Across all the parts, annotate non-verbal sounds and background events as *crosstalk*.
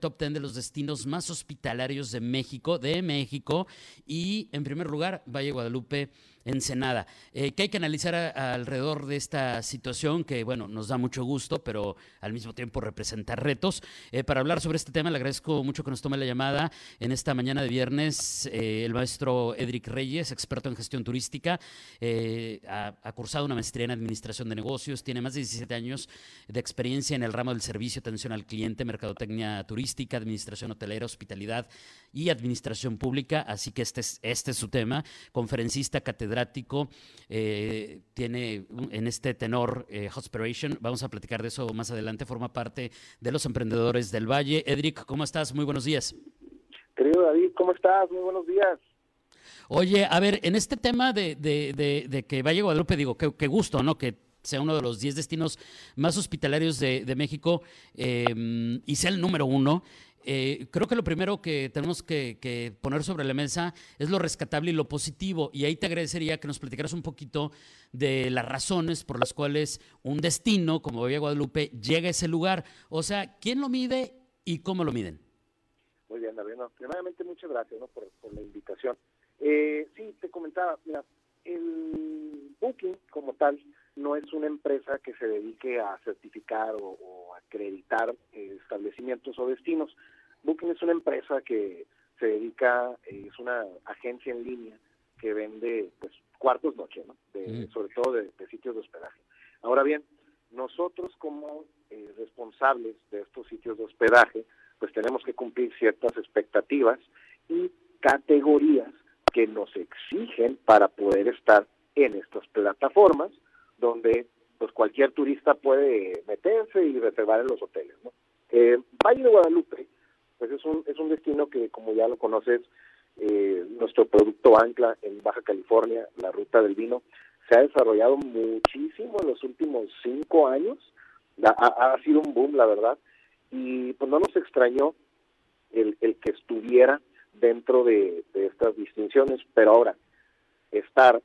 top 10 de los destinos más hospitalarios de México, de México, y en primer lugar, Valle Guadalupe Ensenada. Eh, ¿Qué hay que analizar alrededor de esta situación que, bueno, nos da mucho gusto, pero al mismo tiempo representa retos? Eh, para hablar sobre este tema, le agradezco mucho que nos tome la llamada en esta mañana de viernes eh, el maestro Edric Reyes, experto en gestión turística. eh, ha, ha cursado una maestría en administración de negocios, tiene más de 17 años de experiencia en el ramo del servicio, atención al cliente, mercadotecnia turística, administración hotelera, hospitalidad y administración pública. Así que este es, este es su tema. Conferencista, catedrático, eh, tiene en este tenor eh, Hospiration. Vamos a platicar de eso más adelante. Forma parte de los emprendedores del Valle. Edric, ¿cómo estás? Muy buenos días. Querido David, ¿cómo estás? Muy buenos días. Oye, a ver, en este tema de, de, de, de que Valle Guadalupe, digo, qué, qué gusto, ¿no? Que sea uno de los 10 destinos más hospitalarios de, de México eh, y sea el número uno. Eh, creo que lo primero que tenemos que, que poner sobre la mesa es lo rescatable y lo positivo. Y ahí te agradecería que nos platicaras un poquito de las razones por las cuales un destino como Valle Guadalupe llega a ese lugar. O sea, ¿quién lo mide y cómo lo miden? Muy bien, David. No, primeramente, muchas gracias ¿no? por, por la invitación. Eh, sí, te comentaba, mira, el Booking como tal no es una empresa que se dedique a certificar o, o acreditar eh, establecimientos o destinos. Booking es una empresa que se dedica, eh, es una agencia en línea que vende pues cuartos noche, ¿no? De- Mm. sobre todo de, de sitios de hospedaje. Ahora bien, nosotros como eh, responsables de estos sitios de hospedaje, pues tenemos que cumplir ciertas expectativas y categorías que nos exigen para poder estar en estas plataformas donde pues cualquier turista puede meterse y reservar en los hoteles. ¿no? Eh, Valle de Guadalupe pues es un, es un destino que como ya lo conoces, eh, nuestro producto ancla en Baja California, la ruta del vino, se ha desarrollado muchísimo en los últimos cinco años, ha, ha- sido un boom la verdad, y pues no nos extrañó el, el que estuviera dentro de, de estas distinciones, pero ahora estar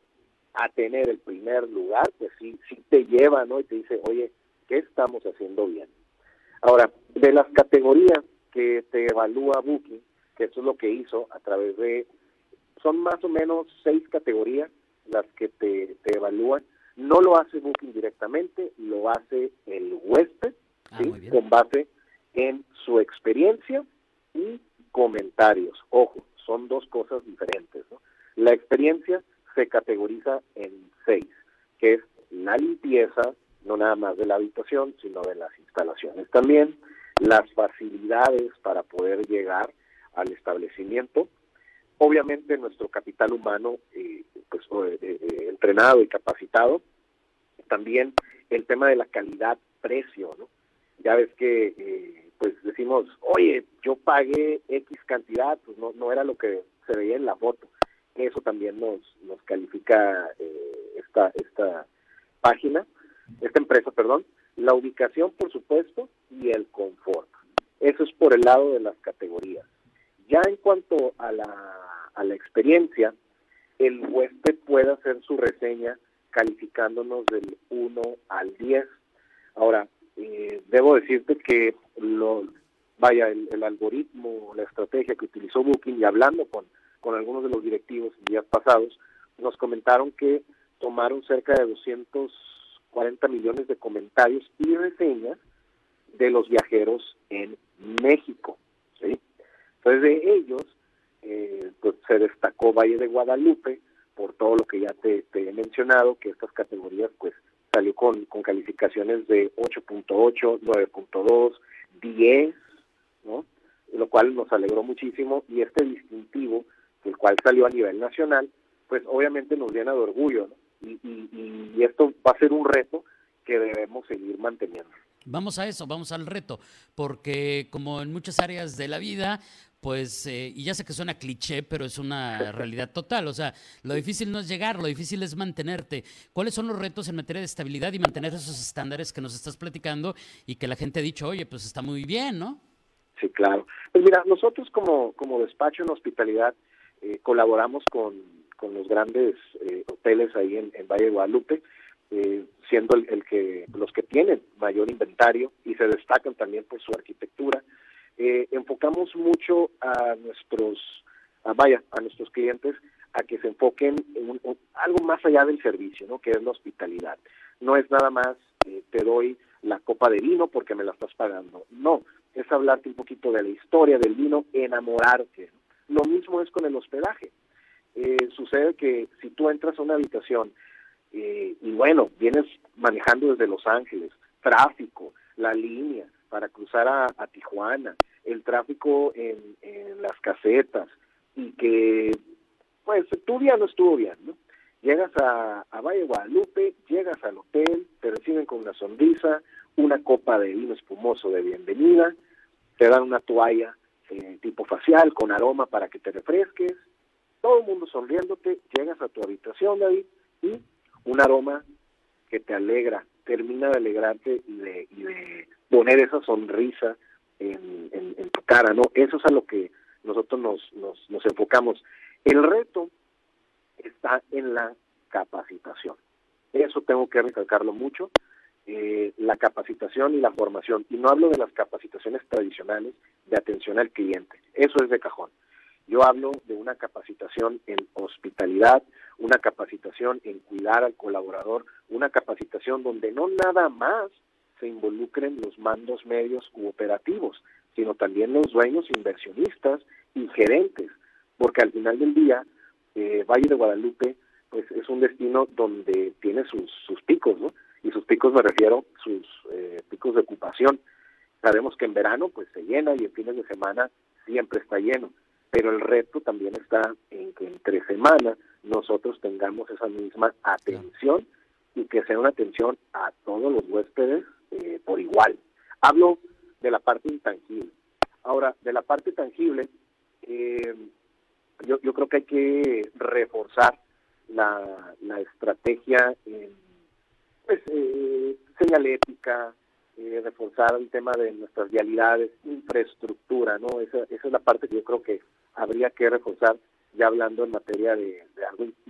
a tener el primer lugar, pues sí, sí te lleva, ¿no? Y te dice, oye, ¿qué estamos haciendo bien? Ahora, de las categorías que te evalúa Booking, que eso es lo que hizo a través de, son más o menos seis categorías las que te, te evalúan. No lo hace Booking directamente, lo hace el huésped, Ah, ¿sí? con base en su experiencia y comentarios. Ojo, son dos cosas diferentes. ¿no? La experiencia se categoriza en seis, que es la limpieza, no nada más de la habitación, sino de las instalaciones también, las facilidades para poder llegar al establecimiento, obviamente nuestro capital humano eh, pues, eh, eh, entrenado y capacitado, también el tema de la calidad-precio, ¿no? Ya ves que eh, pues decimos, oye, yo pagué X cantidad, pues no, no era lo que se veía en la foto. Eso también nos, nos califica eh, esta, esta página, esta empresa, perdón. La ubicación, por supuesto, y el confort. Eso es por el lado de las categorías. Ya en cuanto a la, a la experiencia, el huésped puede hacer su reseña calificándonos del 1 al 10. Ahora, eh, debo decirte que lo, vaya, el, el algoritmo, la estrategia que utilizó Booking y hablando con, con algunos de los directivos días pasados, nos comentaron que tomaron cerca de 240 millones de comentarios y reseñas de los viajeros en México. ¿sí? Entonces, de ellos, eh, pues se destacó Valle de Guadalupe por todo lo que ya te, te he mencionado, que estas categorías, pues, salió con, con calificaciones de 8.8, 9.2, 10, ¿no? Lo cual nos alegró muchísimo y este distintivo, el cual salió a nivel nacional, pues obviamente nos llena de orgullo, ¿no? Y, y, y esto va a ser un reto que debemos seguir manteniendo. Vamos a eso, vamos al reto, porque como en muchas áreas de la vida, pues, eh, y ya sé que suena cliché, pero es una *laughs* realidad total, o sea, lo difícil no es llegar, lo difícil es mantenerte. ¿Cuáles son los retos en materia de estabilidad y mantener esos estándares que nos estás platicando y que la gente ha dicho, oye, pues está muy bien, ¿no? Sí, claro. Pues mira, nosotros como, como despacho en hospitalidad eh, colaboramos con, con los grandes eh, hoteles ahí en, Valle de Guadalupe, eh, siendo el, que los que tienen mayor inventario y se destacan también por su arquitectura. enfocamos mucho a nuestros, a, vaya, a nuestros clientes a que se enfoquen en algo más allá del servicio, ¿no? Que es la hospitalidad. No es nada más te doy la copa de vino porque me la estás pagando. No, es hablarte un poquito de la historia del vino, enamorarte. Lo mismo es con el hospedaje. Eh, sucede que si tú entras a una habitación eh, y bueno, vienes manejando desde Los Ángeles, tráfico, la línea para cruzar a, Tijuana, el tráfico en, las casetas y que pues tu día no estuvo bien, ¿no? Llegas a, a Valle Guadalupe, llegas al hotel, te reciben con una sonrisa, una copa de vino espumoso de bienvenida, te dan una toalla eh, tipo facial con aroma para que te refresques, todo el mundo sonriéndote, llegas a tu habitación, David, y un aroma que te alegra, termina de alegrarte y de, y de poner esa sonrisa en, tu cara, ¿no? Eso es a lo que nosotros nos, nos, nos enfocamos. El reto está en la capacitación. Eso tengo que recalcarlo mucho. Eh, la capacitación y la formación. Y no hablo de las capacitaciones tradicionales de atención al cliente, eso es de cajón. Yo hablo de una capacitación en hospitalidad, una capacitación en cuidar al colaborador, una capacitación donde no nada más se involucren los mandos medios u operativos, sino también los dueños, inversionistas y gerentes, porque al final del día, eh, Valle de Guadalupe pues es un destino donde tiene sus, sus picos, ¿no? Y sus picos me refiero sus eh, picos de ocupación. Sabemos que en verano pues se llena y en fines de semana siempre está lleno, pero el reto también está en que entre semana nosotros tengamos esa misma atención y que sea una atención a todos los huéspedes eh, por igual. Hablo de la parte intangible. Ahora, de la parte tangible, eh, yo, yo creo que hay que reforzar la, la estrategia en pues, eh, señalética, eh, reforzar el tema de nuestras vialidades, infraestructura, ¿no? Esa, esa es la parte que yo creo que habría que reforzar ya hablando en materia de,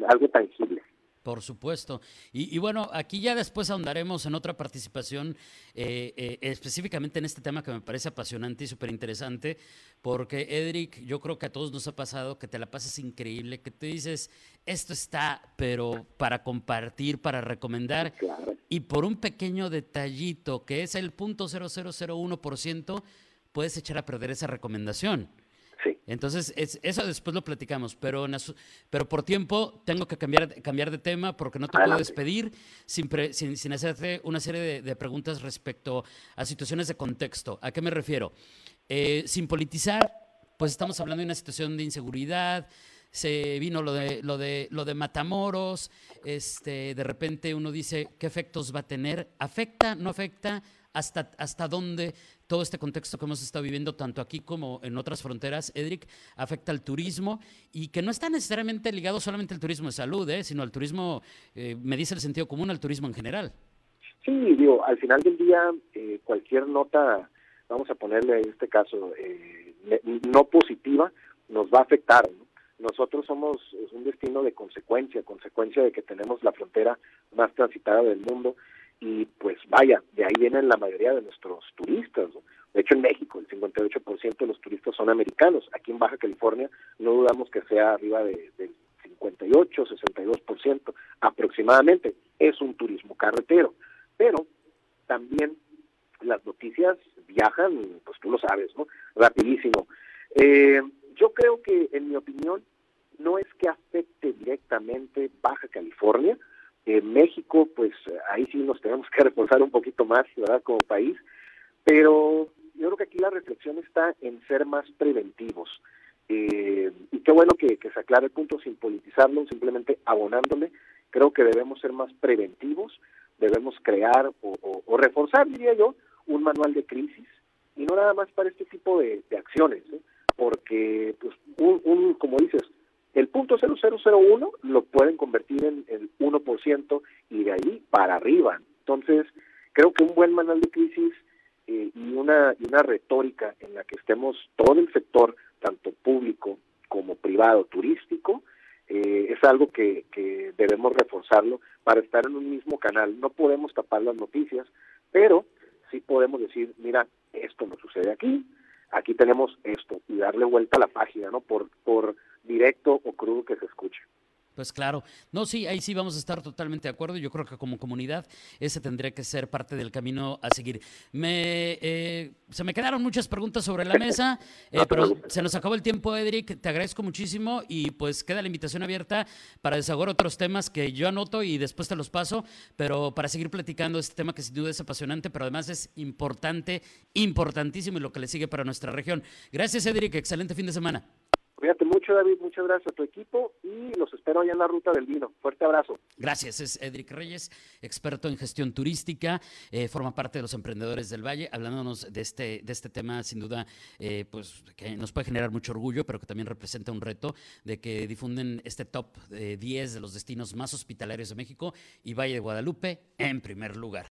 algo, tangible. Por supuesto. Y, bueno, aquí ya después ahondaremos en otra participación, eh, eh, específicamente en este tema que me parece apasionante y súper interesante, porque Edric, yo creo que a todos nos ha pasado que te la pasas increíble, que te dices, esto está, pero para compartir, para recomendar, y por un pequeño detallito, que es el punto 0001%, puedes echar a perder esa recomendación. Entonces, eso después lo platicamos, pero, pero por tiempo tengo que cambiar, cambiar de tema porque no te puedo despedir sin, sin, hacerte una serie de, preguntas respecto a situaciones de contexto. ¿A qué me refiero? Eh, sin politizar, pues estamos hablando de una situación de inseguridad, se vino lo de lo de lo de Matamoros, este, de repente uno dice qué efectos va a tener, afecta, no afecta, hasta hasta dónde todo este contexto que hemos estado viviendo tanto aquí como en otras fronteras, Edric, afecta al turismo y que no está necesariamente ligado solamente al turismo de salud, ¿eh? sino al turismo, eh, me dice el sentido común, al turismo en general. Sí, digo, al final del día, eh, cualquier nota, vamos a ponerle en este caso, no positiva, nos va a afectar. Nosotros somos un destino de consecuencia, consecuencia de que tenemos la frontera más transitada del mundo y pues vaya, de ahí vienen la mayoría de nuestros turistas. De hecho, en México el 58% de los turistas son americanos. Aquí en Baja California no dudamos que sea arriba de, del 58, 62% aproximadamente. Es un turismo carretero. Pero también las noticias viajan, pues tú lo sabes, ¿no? Rapidísimo. Eh, yo creo que, en mi opinión, no es que afecte directamente Baja California, en México, pues ahí sí nos tenemos que *laughs* reforzar un poquito más, ¿verdad? Como país, pero yo creo que aquí la reflexión está en ser más preventivos. Eh, y qué bueno que, se aclare el punto sin politizarlo, simplemente abonándole. Creo que debemos ser más preventivos, debemos crear o, reforzar, diría yo, un manual de crisis y no nada más para este tipo de, acciones, ¿eh? Porque, pues, un, como dices, el punto 0001 lo pueden convertir en el 1% y de ahí para arriba. Entonces, creo que un buen manual de crisis eh, y, una, y una retórica en la que estemos todo el sector, tanto público como privado, turístico, eh, es algo que, que debemos reforzarlo para estar en un mismo canal. No podemos tapar las noticias, pero sí podemos decir, mira, esto no sucede aquí, aquí tenemos esto, y darle vuelta a la página, ¿no? Por, por directo o crudo que se escuche. Pues claro, no, sí, ahí sí vamos a estar totalmente de acuerdo. Yo creo que como comunidad ese tendría que ser parte del camino a seguir. Me, eh, se me quedaron muchas preguntas sobre la mesa, *laughs* eh, pero se nos acabó el tiempo, Edric. Te agradezco muchísimo y pues queda la invitación abierta para desahogar otros temas que yo anoto y después te los paso, pero para seguir platicando este tema que sin duda es apasionante, pero además es importante, importantísimo y lo que le sigue para nuestra región. Gracias, Edric. Excelente fin de semana. Cuídate mucho, David. Muchas gracias a tu equipo y los espero allá en la ruta del vino. Fuerte abrazo. Gracias. Es Edric Reyes, experto en gestión turística, eh, forma parte de los emprendedores del Valle, hablándonos de este, de este tema, sin duda, eh, pues que nos puede generar mucho orgullo, pero que también representa un reto de que difunden este top 10 de los destinos más hospitalarios de México y Valle de Guadalupe en primer lugar.